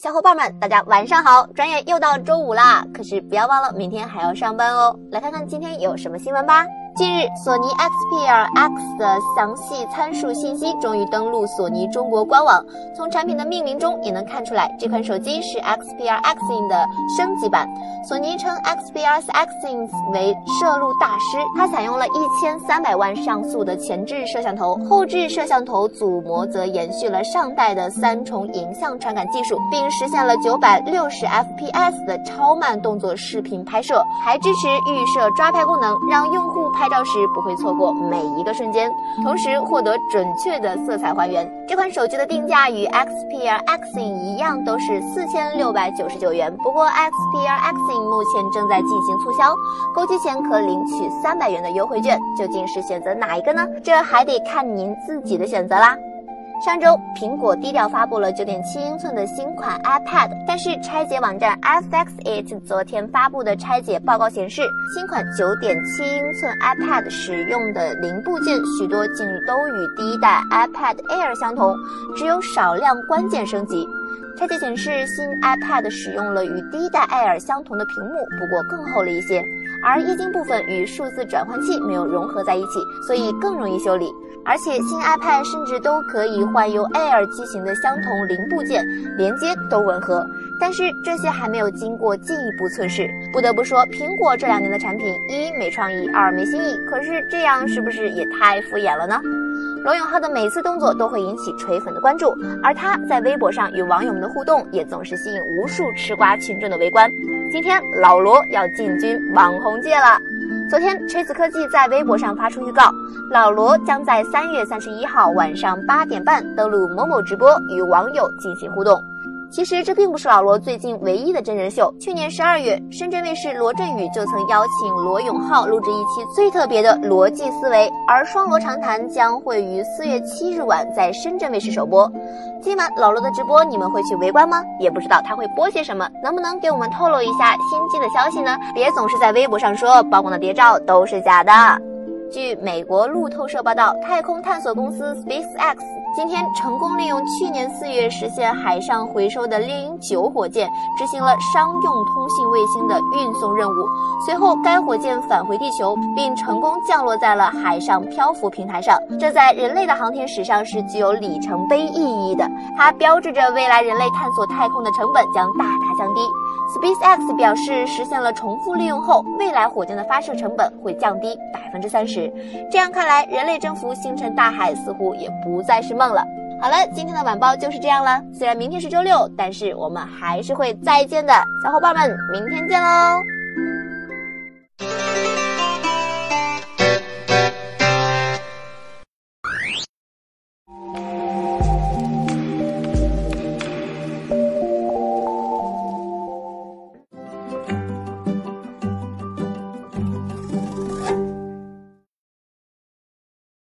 小伙伴们，大家晚上好！转眼又到周五啦，可是不要忘了明天还要上班哦。来看看今天有什么新闻吧。近日，索尼 Xperia X 的详细参数信息终于登陆索尼中国官网。从产品的命名中也能看出来，这款手机是 Xperia X 的升级版。索尼称 Xperia Xin 为摄录大师，它采用了一千三百万像素的前置摄像头，后置摄像头组模则延续了上代的三重影像传感技术，并实现了九百六十 FPS 的超慢动作视频拍摄，还支持预设抓拍功能，让用户。拍照时不会错过每一个瞬间，同时获得准确的色彩还原。这款手机的定价与 Xperia Xin 一样，都是四千六百九十九元。不过 Xperia Xin 目前正在进行促销，购机前可领取三百元的优惠券。究竟是选择哪一个呢？这还得看您自己的选择啦。上周，苹果低调发布了9.7英寸的新款 iPad，但是拆解网站 iFixit 昨天发布的拆解报告显示，新款9.7英寸 iPad 使用的零部件许多竟都与第一代 iPad Air 相同，只有少量关键升级。拆解显示，新 iPad 使用了与第一代 Air 相同的屏幕，不过更厚了一些，而液晶部分与数字转换器没有融合在一起，所以更容易修理。而且新 iPad 甚至都可以换用 Air 机型的相同零部件，连接都吻合。但是这些还没有经过进一步测试。不得不说，苹果这两年的产品，一没创意，二没新意。可是这样是不是也太敷衍了呢？罗永浩的每次动作都会引起锤粉的关注，而他在微博上与网友们的互动也总是吸引无数吃瓜群众的围观。今天老罗要进军网红界了。昨天，锤子科技在微博上发出预告，老罗将在三月三十一号晚上八点半登录某某直播，与网友进行互动。其实这并不是老罗最近唯一的真人秀。去年十二月，深圳卫视罗振宇就曾邀请罗永浩录制一期最特别的逻辑思维，而双罗长谈将会于四月七日晚在深圳卫视首播。今晚老罗的直播，你们会去围观吗？也不知道他会播些什么，能不能给我们透露一下新机的消息呢？别总是在微博上说曝光的谍照都是假的。据美国路透社报道，太空探索公司 SpaceX 今天成功利用去年四月实现海上回收的猎鹰九火箭，执行了商用通信卫星的运送任务。随后，该火箭返回地球，并成功降落在了海上漂浮平台上。这在人类的航天史上是具有里程碑意义的，它标志着未来人类探索太空的成本将大大降低。SpaceX 表示，实现了重复利用后，未来火箭的发射成本会降低百分之三十。这样看来，人类征服星辰大海似乎也不再是梦了。好了，今天的晚报就是这样了。虽然明天是周六，但是我们还是会再见的，小伙伴们，明天见喽！Bye.